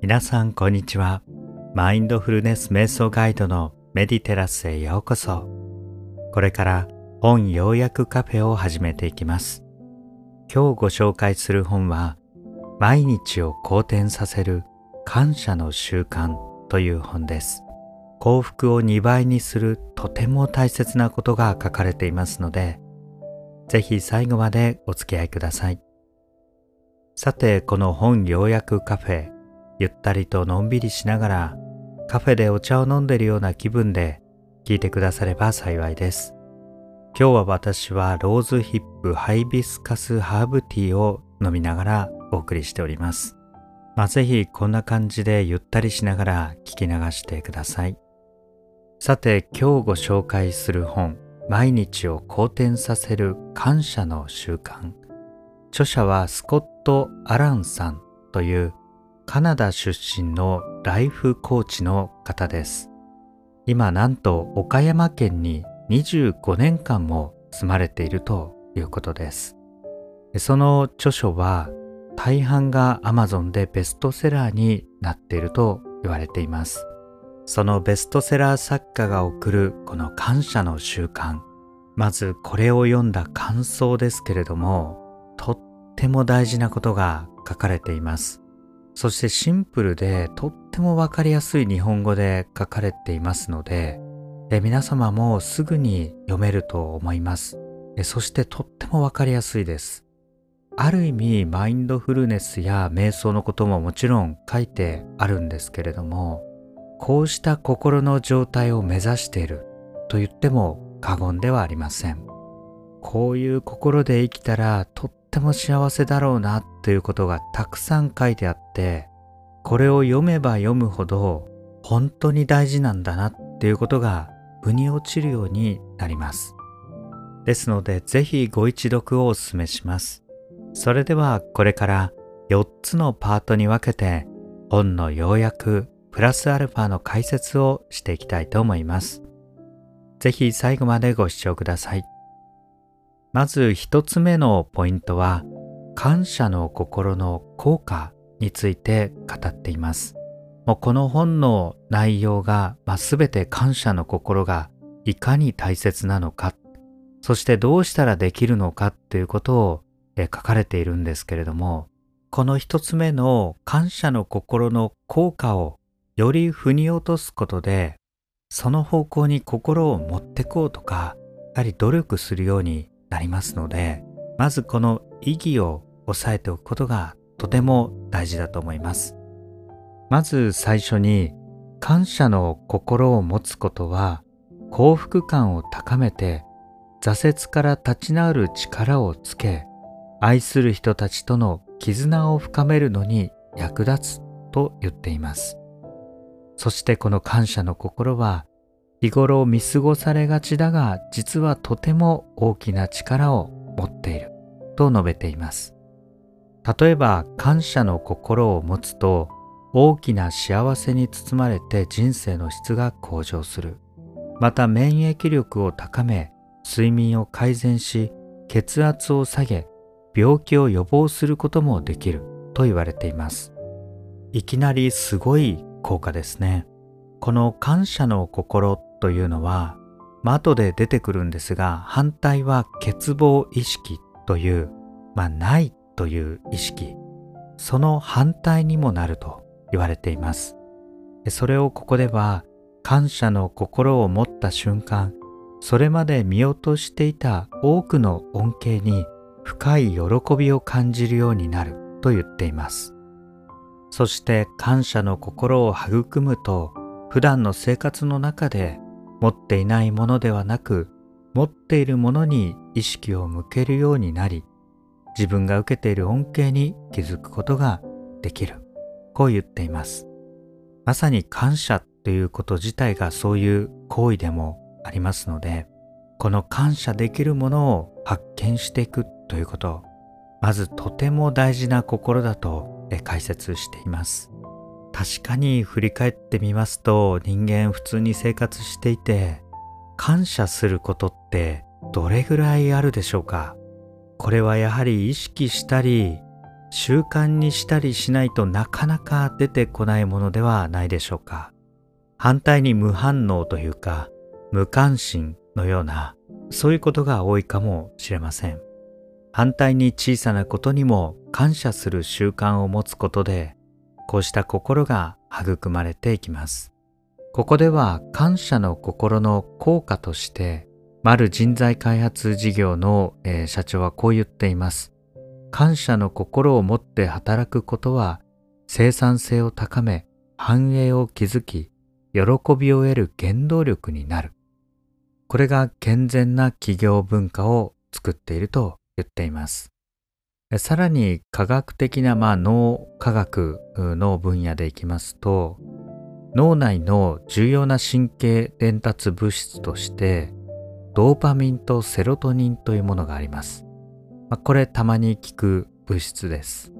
皆さんこんにちは。マインドフルネス瞑想ガイドのメディテラスへようこそ。これから本要約カフェを始めていきます。今日ご紹介する本は毎日を好転させる感謝の習慣という本です。幸福を2倍にするとても大切なことが書かれていますのでぜひ最後までお付き合いください。さてこの本要約カフェゆったりとのんびりしながらカフェでお茶を飲んでるような気分で聞いてくだされば幸いです。今日は私はローズヒップハイビスカスハーブティーを飲みながらお送りしております。まあ、ぜひこんな感じでゆったりしながら聞き流してください。さて今日ご紹介する本毎日を好転させる感謝の習慣著者はスコット・アランさんというカナダ出身のライフコーチの方です。今なんと岡山県に25年間も住まれているということです。その著書は大半が Amazon でベストセラーになっていると言われています。そのベストセラー作家が送るこの感謝の習慣。まずこれを読んだ感想ですけれども、とっても大事なことが書かれています。そしてシンプルでとってもわかりやすい日本語で書かれていますので、皆様もすぐに読めると思います。そしてとってもわかりやすいです。ある意味マインドフルネスや瞑想のことももちろん書いてあるんですけれども、こうした心の状態を目指していると言っても過言ではありません。こういう心で生きたらとっっても幸せだろうなということがたくさん書いてあってこれを読めば読むほど本当に大事なんだなっていうことが腑に落ちるようになります。ですのでぜひご一読をお勧めします。それではこれから4つのパートに分けて本の要約プラスアルファの解説をしていきたいと思います。ぜひ最後までご視聴ください。まず一つ目のポイントは感謝の心の効果について語っています。もうこの本の内容が、まあ、全て感謝の心がいかに大切なのか、そしてどうしたらできるのかということを書かれているんですけれども、この一つ目の感謝の心の効果をより腑に落とすことで、その方向に心を持ってこうとか、やはり努力するようになりますので、まずこの意義を押さえておくことがとても大事だと思います。まず最初に感謝の心を持つことは幸福感を高めて挫折から立ち直る力をつけ愛する人たちとの絆を深めるのに役立つと言っています。そしてこの感謝の心は日頃見過ごされがちだが実はとても大きな力を持っている。と述べています。例えば感謝の心を持つと大きな幸せに包まれて人生の質が向上する。また免疫力を高め睡眠を改善し血圧を下げ病気を予防することもできる。と言われています。いきなりすごい効果ですね。この感謝の心というのは、まあ、後で出てくるんですが反対は欠乏意識という、まあ、ないという意識。その反対にもなると言われています。それをここでは感謝の心を持った瞬間それまで見落としていた多くの恩恵に深い喜びを感じるようになると言っています。そして感謝の心を育むと普段の生活の中で持っていないものではなく持っているものに意識を向けるようになり自分が受けている恩恵に気づくことができる。こう言っています。まさに感謝ということ自体がそういう行為でもありますのでこの感謝できるものを発見していくということまずとても大事な心だと解説しています。確かに振り返ってみますと人間普通に生活していて感謝することってどれぐらいあるでしょうか？これはやはり意識したり習慣にしたりしないとなかなか出てこないものではないでしょうか？反対に無反応というか無関心のようなそういうことが多いかもしれません。反対に小さなことにも感謝する習慣を持つことでこうした心が育まれていきます。ここでは感謝の心の効果としてある人材開発事業の、えー、社長はこう言っています。感謝の心を持って働くことは生産性を高め繁栄を築き喜びを得る原動力になる。これが健全な企業文化を作っていると言っています。さらに科学的な、まあ、脳科学の分野でいきますと脳内の重要な神経伝達物質としてドーパミンとセロトニンというものがあります。まあ、これたまに聞く物質です。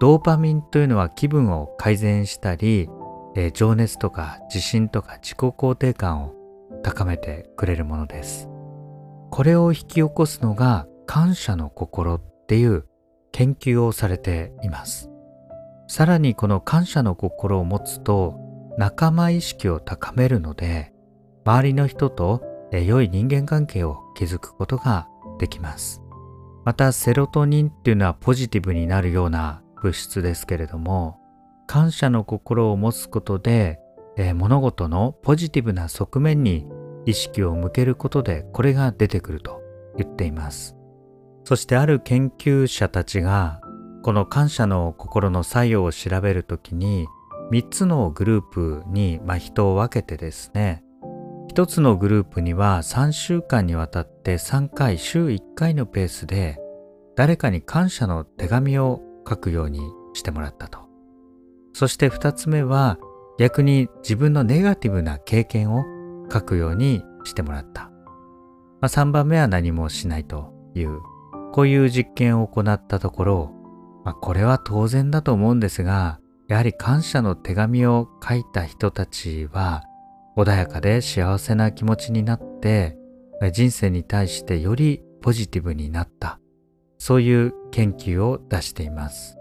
ドーパミンというのは気分を改善したり、えー、情熱とか自信とか自己肯定感を高めてくれるものです。これを引き起こすのが感謝の心っていう研究をされています。さらにこの感謝の心を持つと仲間意識を高めるので周りの人と良い人間関係を築くことができます。またセロトニンっていうのはポジティブになるような物質ですけれども感謝の心を持つことでえ、物事のポジティブな側面に意識を向けることでこれが出てくると言っています。そしてある研究者たちがこの感謝の心の作用を調べるときに3つのグループに、まあ、人を分けてですね1つのグループには3週間にわたって3回週1回のペースで誰かに感謝の手紙を書くようにしてもらったとそして2つ目は逆に自分のネガティブな経験を書くようにしてもらった。まあ、3番目は何もしないという、こういう実験を行ったところ、まあ、これは当然だと思うんですが、やはり感謝の手紙を書いた人たちは、穏やかで幸せな気持ちになって、人生に対してよりポジティブになった。そういう研究を出しています。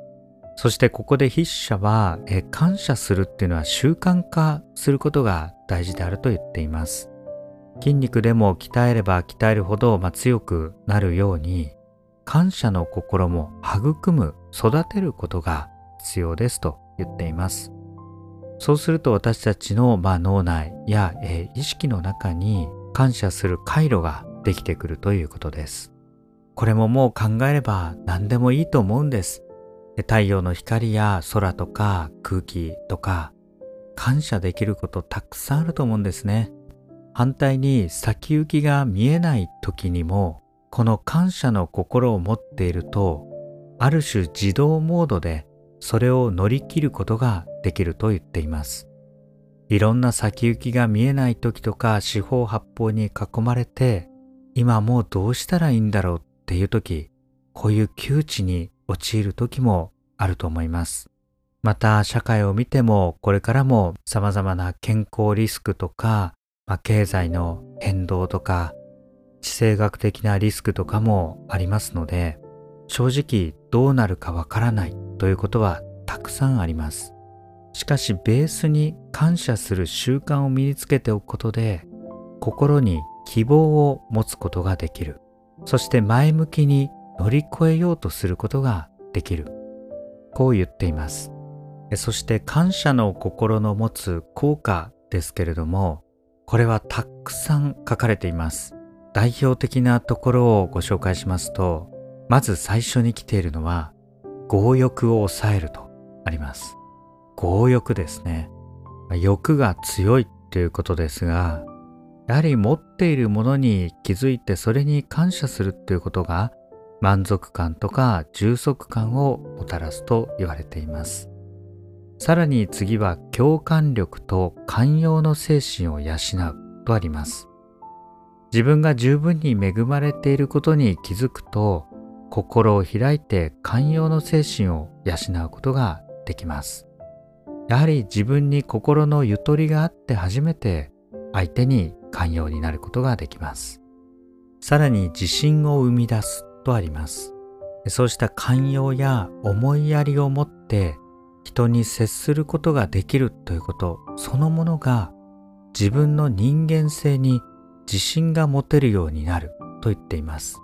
そしてここで筆者は、え感謝するっていうのは習慣化することが大事であると言っています。筋肉でも鍛えれば鍛えるほど、まあ、強くなるように感謝の心も育む育てることが必要ですと言っています。そうすると私たちの、まあ、脳内や、えー、意識の中に感謝する回路ができてくるということです。これももう考えれば何でもいいと思うんです。太陽の光や空とか空気とか感謝できることたくさんあると思うんですね。反対に先行きが見えない時にもこの感謝の心を持っているとある種自動モードでそれを乗り切ることができると言っています。いろんな先行きが見えない時とか四方八方に囲まれて今もうどうしたらいいんだろうっていう時こういう窮地に陥る時もあると思います。また社会を見てもこれからも様々な健康リスクとか、まあ、経済の変動とか地政学的なリスクとかもありますので正直どうなるかわからないということはたくさんあります。しかしベースに感謝する習慣を身につけておくことで心に希望を持つことができる。そして前向きに乗り越えようとすることができる。こう言っています。そして感謝の心の持つ効果ですけれども、これはたくさん書かれています。代表的なところをご紹介しますと、まず最初に来ているのは、強欲を抑えるとあります。強欲ですね。欲が強いということですが、やはり持っているものに気づいてそれに感謝するということが満足感とか充足感をもたらすと言われています。さらに次は共感力と寛容の精神を養うとあります。自分が十分に恵まれていることに気づくと心を開いて寛容の精神を養うことができます。やはり自分に心のゆとりがあって初めて相手に寛容になることができます。さらに自信を生み出すとあります。そうした寛容や思いやりを持って人に接することができるということそのものが自分の人間性に自信が持てるようになると言っています。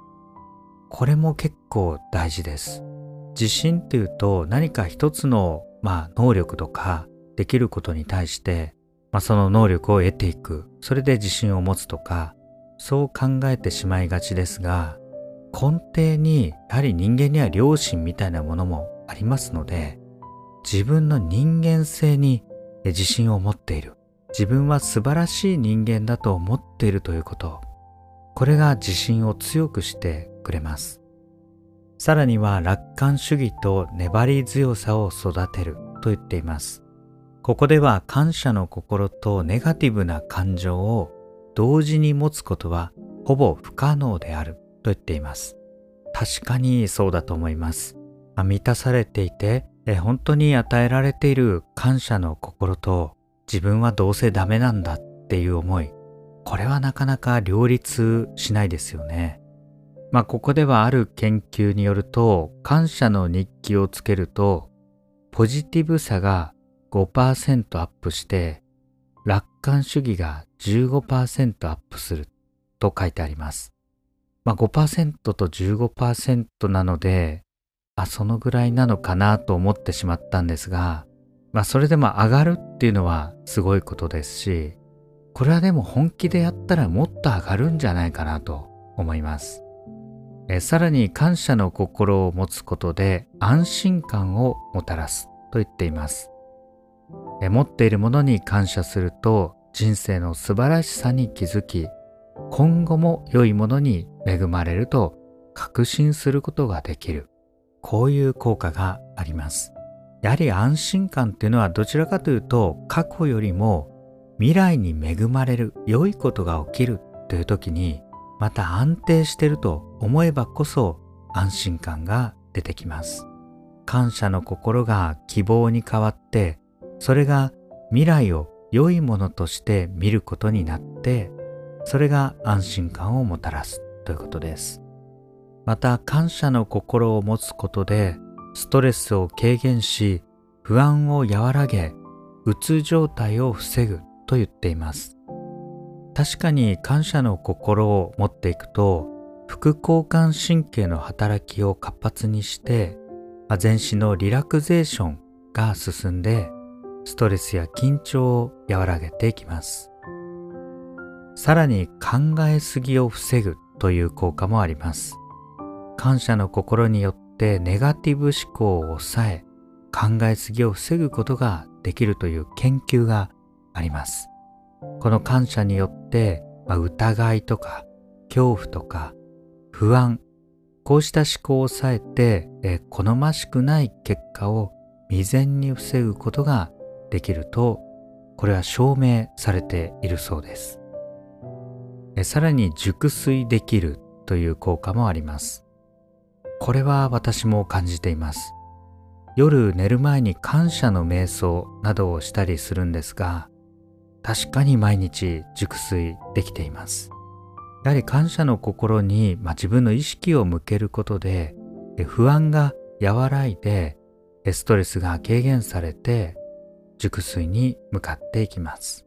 これも結構大事です。自信っていうと何か一つの、まあ、能力とかできることに対して、まあ、その能力を得ていくそれで自信を持つとかそう考えてしまいがちですが根底にやはり人間には良心みたいなものもありますので自分の人間性に自信を持っている自分は素晴らしい人間だと思っているということこれが自信を強くしてくれますさらには楽観主義と粘り強さを育てると言っていますここでは感謝の心とネガティブな感情を同時に持つことはほぼ不可能であると言っています。確かにそうだと思います。あ、満たされていて本当に与えられている感謝の心と自分はどうせダメなんだっていう思いこれはなかなか両立しないですよね。まあここではある研究によると感謝の日記をつけるとポジティブさが5%アップして楽観主義が15%アップすると書いてあります。まあ5%と15%なので、あ、そのぐらいなのかなと思ってしまったんですが、まあそれでも上がるっていうのはすごいことですし、これはでも本気でやったらもっと上がるんじゃないかなと思います。えさらに感謝の心を持つことで安心感をもたらすと言っています。え持っているものに感謝すると人生の素晴らしさに気づき今後も良いものに恵まれると確信することができるこういう効果がありますやはり安心感っていうのはどちらかというと過去よりも未来に恵まれる良いことが起きるという時にまた安定してると思えばこそ安心感が出てきます。感謝の心が希望に変わってそれが未来を良いものとして見ることになってそれが安心感をもたらすということです。また感謝の心を持つことでストレスを軽減し不安を和らげうつ状態を防ぐと言っています確かに感謝の心を持っていくと副交感神経の働きを活発にして全身のリラクゼーションが進んでストレスや緊張を和らげていきます。さらに考えすぎを防ぐという効果もあります。感謝の心によってネガティブ思考を抑え、考えすぎを防ぐことができるという研究があります。この感謝によって、まあ、疑いとか恐怖とか不安、こうした思考を抑えて、え好ましくない結果を未然に防ぐことができるとこれは証明されているそうですさらに熟睡できるという効果もありますこれは私も感じています夜寝る前に感謝の瞑想などをしたりするんですが確かに毎日熟睡できていますやはり感謝の心に、まあ、自分の意識を向けることで不安が和らいでストレスが軽減されて熟睡に向かっていきます。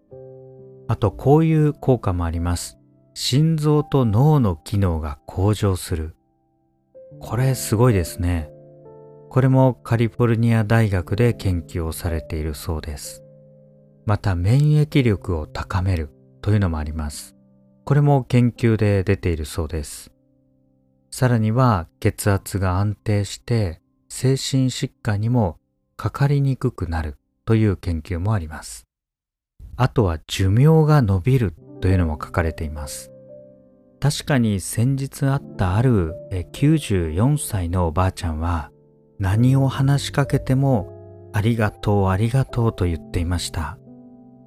あとこういう効果もあります。心臓と脳の機能が向上する。これすごいですね。これもカリフォルニア大学で研究をされているそうです。また免疫力を高めるというのもあります。これも研究で出ているそうです。さらには血圧が安定して精神疾患にもかかりにくくなるという研究もあります。あとは寿命が延びるというのも書かれています。確かに先日あったある94歳のおばあちゃんは何を話しかけてもありがとうありがとうと言っていました。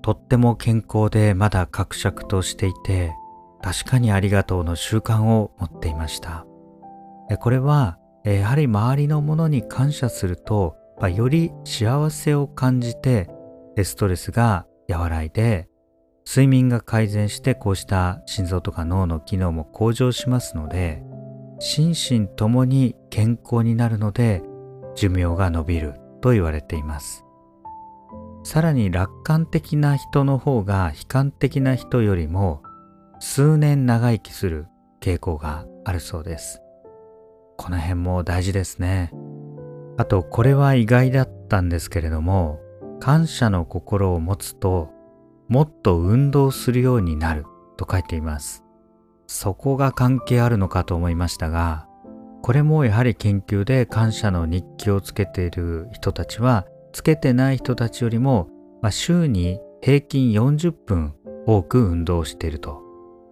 とっても健康でまだ格尺としていて確かにありがとうの習慣を持っていました。これはやはり周りのものに感謝すると、より幸せを感じてストレスが和らいで睡眠が改善してこうした心臓とか脳の機能も向上しますので心身ともに健康になるので寿命が延びると言われています。さらに楽観的な人の方が悲観的な人よりも数年長生きする傾向があるそうです。この辺も大事ですね。あとこれは意外だったんですけれども感謝の心を持つともっと運動するようになると書いていますそこが関係あるのかと思いましたがこれもやはり研究で感謝の日記をつけている人たちはつけてない人たちよりも、まあ、週に平均40分多く運動していると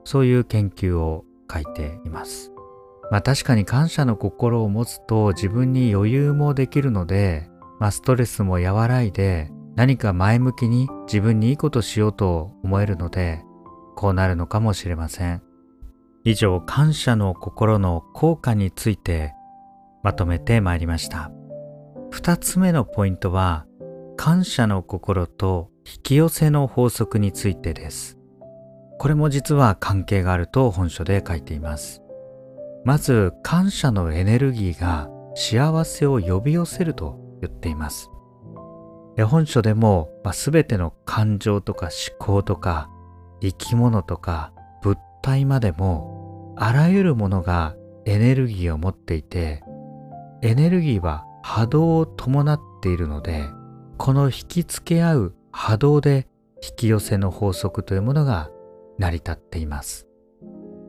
そういう研究を書いています。まあ確かに感謝の心を持つと自分に余裕もできるので、まあ、ストレスも和らいで何か前向きに自分にいいことしようと思えるのでこうなるのかもしれません。以上感謝の心の効果についてまとめてまいりました。二つ目のポイントは感謝の心と引き寄せの法則についてです。これも実は関係があると本書で書いています。まず感謝のエネルギーが幸せを呼び寄せると言っています。本書でも、まあ、全ての感情とか思考とか生き物とか物体までもあらゆるものがエネルギーを持っていてエネルギーは波動を伴っているのでこの引きつけ合う波動で引き寄せの法則というものが成り立っています。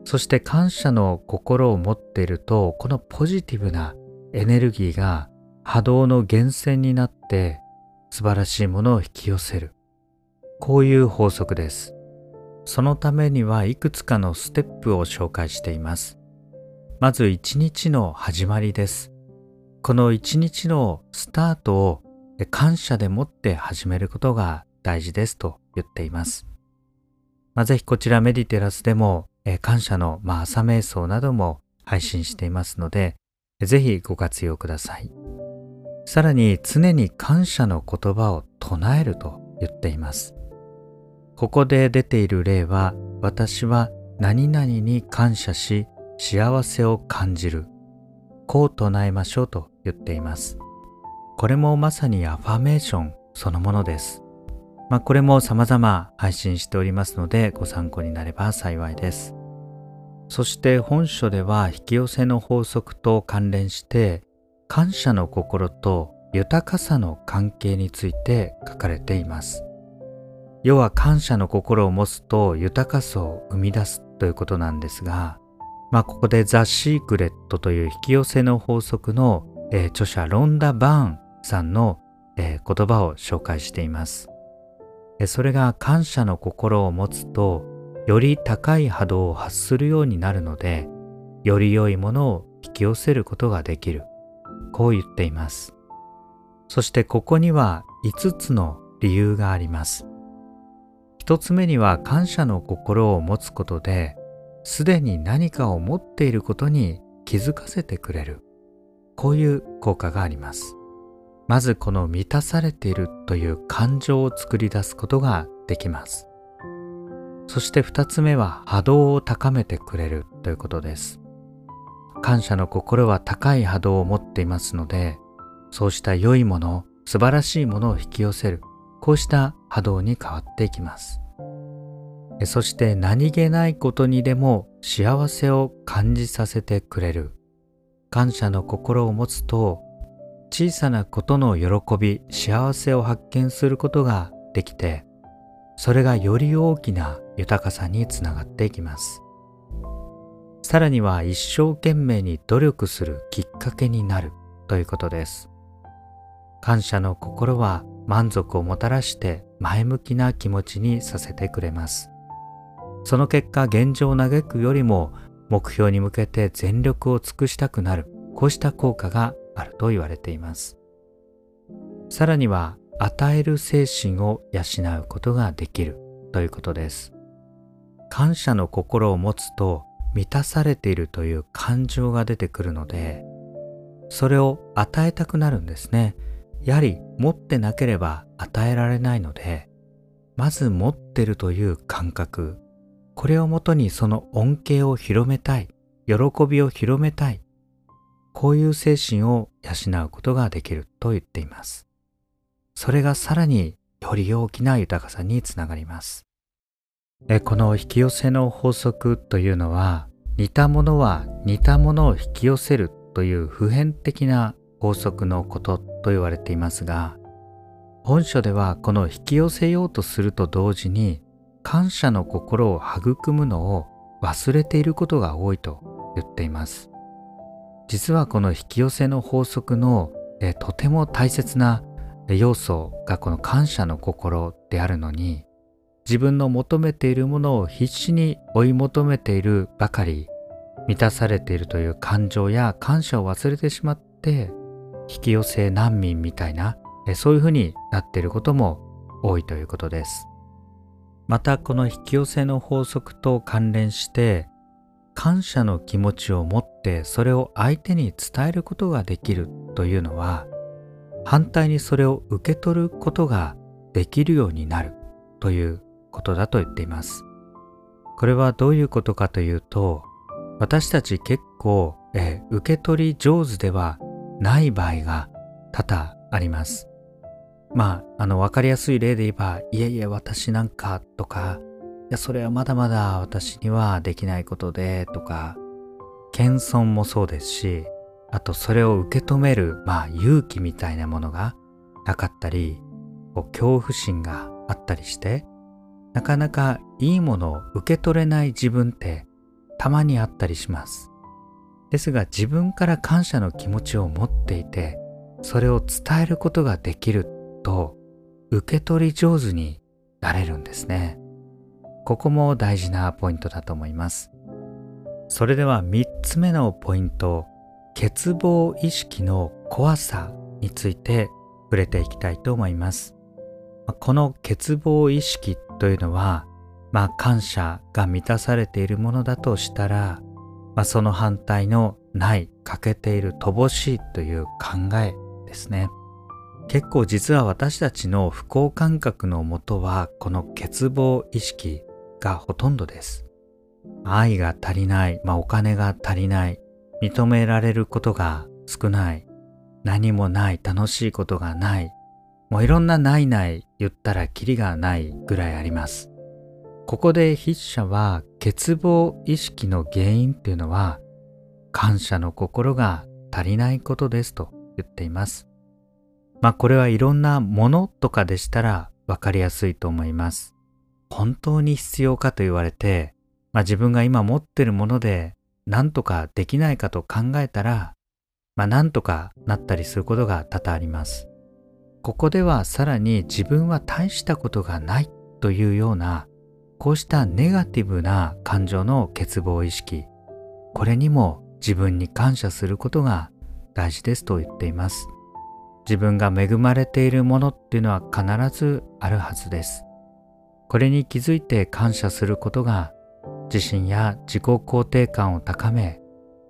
そして感謝の心を持っているとこのポジティブなエネルギーが波動の源泉になって素晴らしいものを引き寄せるこういう法則ですそのためにはいくつかのステップを紹介していますまず一日の始まりですこの一日のスタートを感謝でもって始めることが大事ですと言っています。まあ、ぜひこちらメディテラスでも感謝の、まあ、朝瞑想なども配信していますので、ぜひご活用ください。さらに常に感謝の言葉を唱えると言っています。ここで出ている例は、私は何々に感謝し幸せを感じる。こう唱えましょうと言っています。これもまさにアファメーションそのものです。まあ、これも様々配信しておりますのでご参考になれば幸いです。そして本書では引き寄せの法則と関連して感謝の心と豊かさの関係について書かれています。要は感謝の心を持つと豊かさを生み出すということなんですが、まあ、ここでザ・シークレットという引き寄せの法則の、えー、著者ロンダ・バーンさんの、えー、言葉を紹介しています。えそれが感謝の心を持つとより高い波動を発するようになるのでより良いものを引き寄せることができるこう言っています。そしてここには5つの理由があります。1つ目には感謝の心を持つことですでに何かを持っていることに気づかせてくれる。こういう効果があります。まずこの満たされているという感情を作り出すことができます。そして二つ目は波動を高めてくれるということです。感謝の心は高い波動を持っていますのでそうした良いもの素晴らしいものを引き寄せるこうした波動に変わっていきます。そして何気ないことにでも幸せを感じさせてくれる。感謝の心を持つと小さなことの喜び幸せを発見することができてそれがより大きな豊かさにつながっていきます。さらには一生懸命に努力するきっかけになるということです。感謝の心は満足をもたらして前向きな気持ちにさせてくれます。その結果現状を嘆くよりも目標に向けて全力を尽くしたくなる。こうした効果があると言われています。さらには与える精神を養うことができるということです。感謝の心を持つと満たされているという感情が出てくるのでそれを与えたくなるんですねやはり持ってなければ与えられないのでまず持ってるという感覚これをもとにその恩恵を広めたい喜びを広めたい。こういう精神を養うことができると言っています。それがさらにより大きな豊かさにつながります。この引き寄せの法則というのは似たものは似たものを引き寄せるという普遍的な法則のことと言われていますが本書ではこの引き寄せようとすると同時に感謝の心を育むのを忘れていることが多いと言っています。実はこの引き寄せの法則のとても大切な要素がこの感謝の心であるのに自分の求めているものを必死に追い求めているばかり満たされているという感情や感謝を忘れてしまって引き寄せ難民みたいなそういうふうになっていることも多いということです。またこの引き寄せの法則と関連して感謝の気持ちを持ってそれを相手に伝えることができるというのは反対にそれを受け取ることができるようになるということだと言っています。これはどういうことかというと私たち結構、え受け取り上手ではない場合が多々あります。まあ、あの、わかりやすい例で言えば、いえいえ、私なんかとか、いや、それはまだまだ私にはできないことで、とか、謙遜もそうですし、あとそれを受け止める、まあ、勇気みたいなものがなかったり、こう恐怖心があったりして、なかなかいいものを受け取れない自分ってたまにあったりします。ですが自分から感謝の気持ちを持っていて、それを伝えることができると、受け取り上手になれるんですね。ここも大事なポイントだと思います。それでは3つ目のポイント、欠乏意識の怖さについて触れていきたいと思います。この欠乏意識というのは、まあ感謝が満たされているものだとしたら、まあ、その反対のない欠けている乏しいという考えですね。結構実は私たちの不幸感覚のもとはこの欠乏意識がほとんどです。愛が足りない、まあ、お金が足りない、認められることが少ない、何もない、楽しいことがない、もういろんなないない言ったらキリがないぐらいあります。ここで筆者は欠乏意識の原因っていうのは感謝の心が足りないことですと言っています。まあこれはいろんなものとかでしたらわかりやすいと思います。本当に必要かと言われて、まあ自分が今持ってるもので何とかできないかと考えたら、まあ何とかなったりすることが多々あります。ここではさらに自分は大したことがないというようなこうしたネガティブな感情の欠乏意識これにも自分に感謝することが大事ですと言っています。自分が恵まれているものっていうのは必ずあるはずです。これに気づいて感謝することが自信や自己肯定感を高め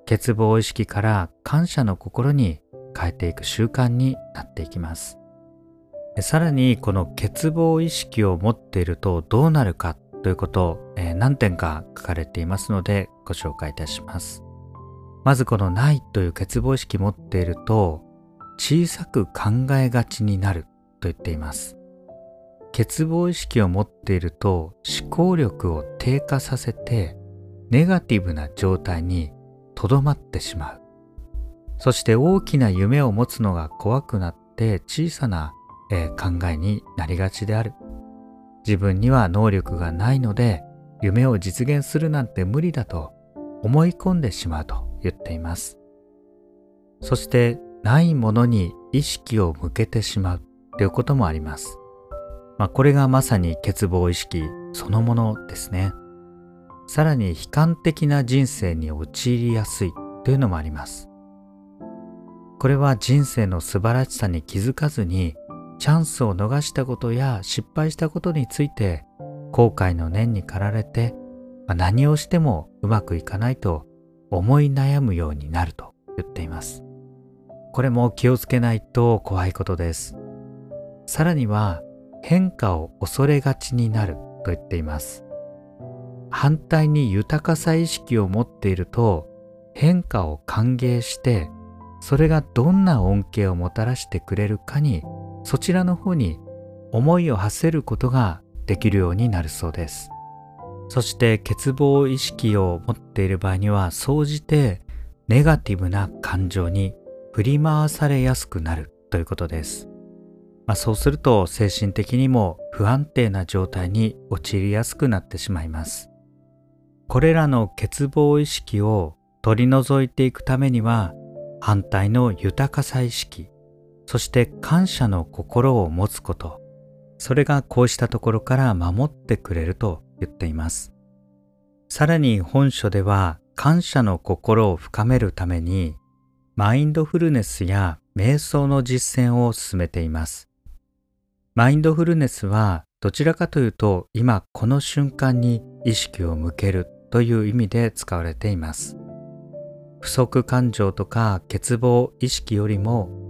欠乏意識から感謝の心に変えていく習慣になっていきます。さらにこの欠乏意識を持っているとどうなるかということを、え、何点か書かれていますのでご紹介いたします。まずこのないという欠乏意識持っていると小さく考えがちになると言っています。欠乏意識を持っていると思考力を低下させてネガティブな状態にとどまってしまう。そして大きな夢を持つのが怖くなって小さな、えー、考えになりがちである自分には能力がないので夢を実現するなんて無理だと思い込んでしまうと言っています。そしてないものに意識を向けてしまうということもあります。まあ、これがまさに欠乏意識そのものですね。さらに悲観的な人生に陥りやすいというのもあります。これは人生の素晴らしさに気づかずにチャンスを逃したことや失敗したことについて後悔の念に駆られて何をしてもうまくいかないと思い悩むようになると言っています。これも気をつけないと怖いことです。さらには変化を恐れがちになると言っています。反対に豊かさ意識を持っていると変化を歓迎してそれがどんな恩恵をもたらしてくれるかにそちらの方に思いを馳せることができるようになるそうです。そして欠乏意識を持っている場合には総じてネガティブな感情に振り回されやすくなるということです、まあ、そうすると精神的にも不安定な状態に陥りやすくなってしまいます。これらの欠乏意識を取り除いていくためには反対の豊かさ意識そして感謝の心を持つこと。それがこうしたところから守ってくれると言っています。さらに本書では感謝の心を深めるためにマインドフルネスや瞑想の実践を進めています。マインドフルネスはどちらかというと今この瞬間に意識を向けるという意味で使われています。不足感情とか欠乏意識よりも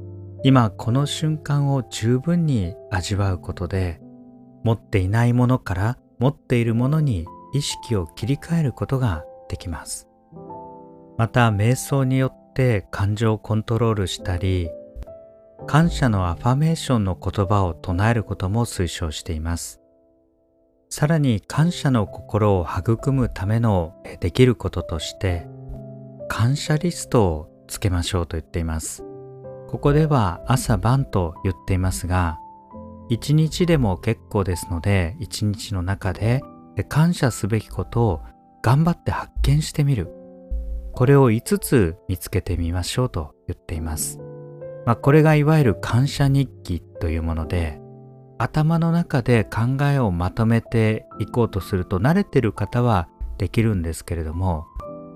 今この瞬間を十分に味わうことで持っていないものから持っているものに意識を切り替えることができますまた瞑想によって感情をコントロールしたり感謝のアファメーションの言葉を唱えることも推奨していますさらに感謝の心を育むためのできることとして感謝リストをつけましょうと言っています。ここでは朝晩と言っていますが、一日でも結構ですので、一日の中で感謝すべきことを頑張って発見してみる。これを5つ見つけてみましょうと言っています。まあ、これがいわゆる感謝日記というもので、頭の中で考えをまとめていこうとすると慣れてる方はできるんですけれども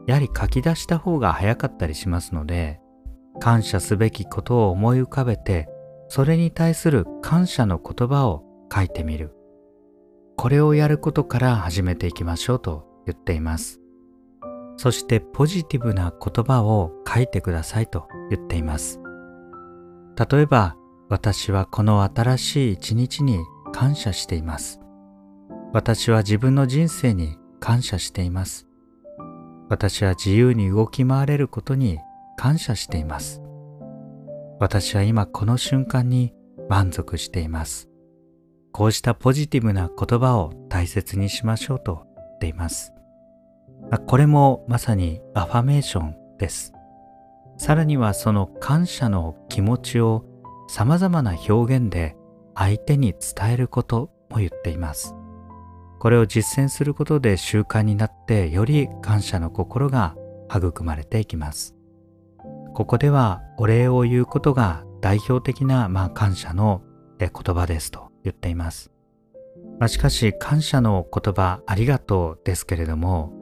やはり書き出した方が早かったりしますので感謝すべきことを思い浮かべてそれに対する感謝の言葉を書いてみる。これをやることから始めていきましょうと言っています。そしてポジティブな言葉を書いてくださいと言っています。例えば私はこの新しい一日に感謝しています。私は自分の人生に感謝しています。私は自由に動き回れることに感謝しています。私は今この瞬間に満足しています。こうしたポジティブな言葉を大切にしましょうと言っています。これもまさにアファメーションです。さらにはその感謝の気持ちを様々な表現で相手に伝えることも言っています。これを実践することで習慣になってより感謝の心が育まれていきます。ここではお礼を言うことが代表的な、まあ、感謝の言葉ですと言っています。まあ、しかし感謝の言葉ありがとうですけれども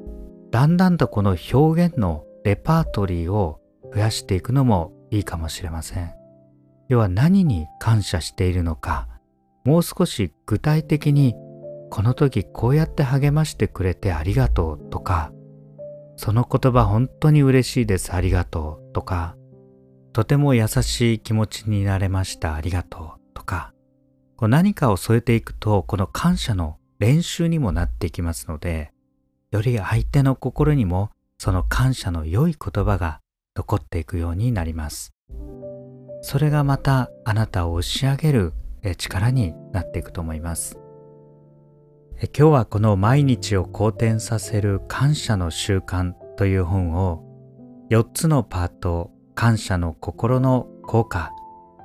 だんだんとこの表現のレパートリーを増やしていくのもいいかもしれません。要は何に感謝しているのかもう少し具体的にこの時こうやって励ましてくれてありがとうとか、その言葉本当に嬉しいですありがとうとか、とても優しい気持ちになれましたありがとうとか、こう何かを添えていくとこの感謝の練習にもなっていきますので、より相手の心にもその感謝の良い言葉が残っていくようになります。それがまたあなたを押し上げる力になっていくと思います。今日はこの毎日を好転させる感謝の習慣という本を4つのパート感謝の心の効果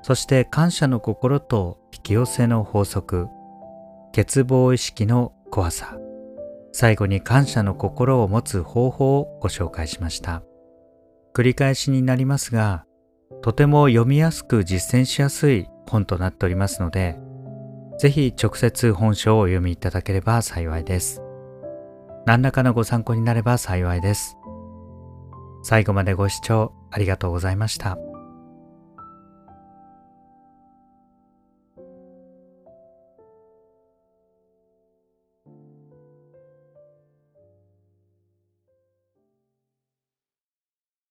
そして感謝の心と引き寄せの法則欠乏意識の怖さ。最後に感謝の心を持つ方法をご紹介しました。繰り返しになりますがとても読みやすく実践しやすい本となっておりますのでぜひ直接本書をお読みいただければ幸いです。何らかのご参考になれば幸いです。最後までご視聴ありがとうございました。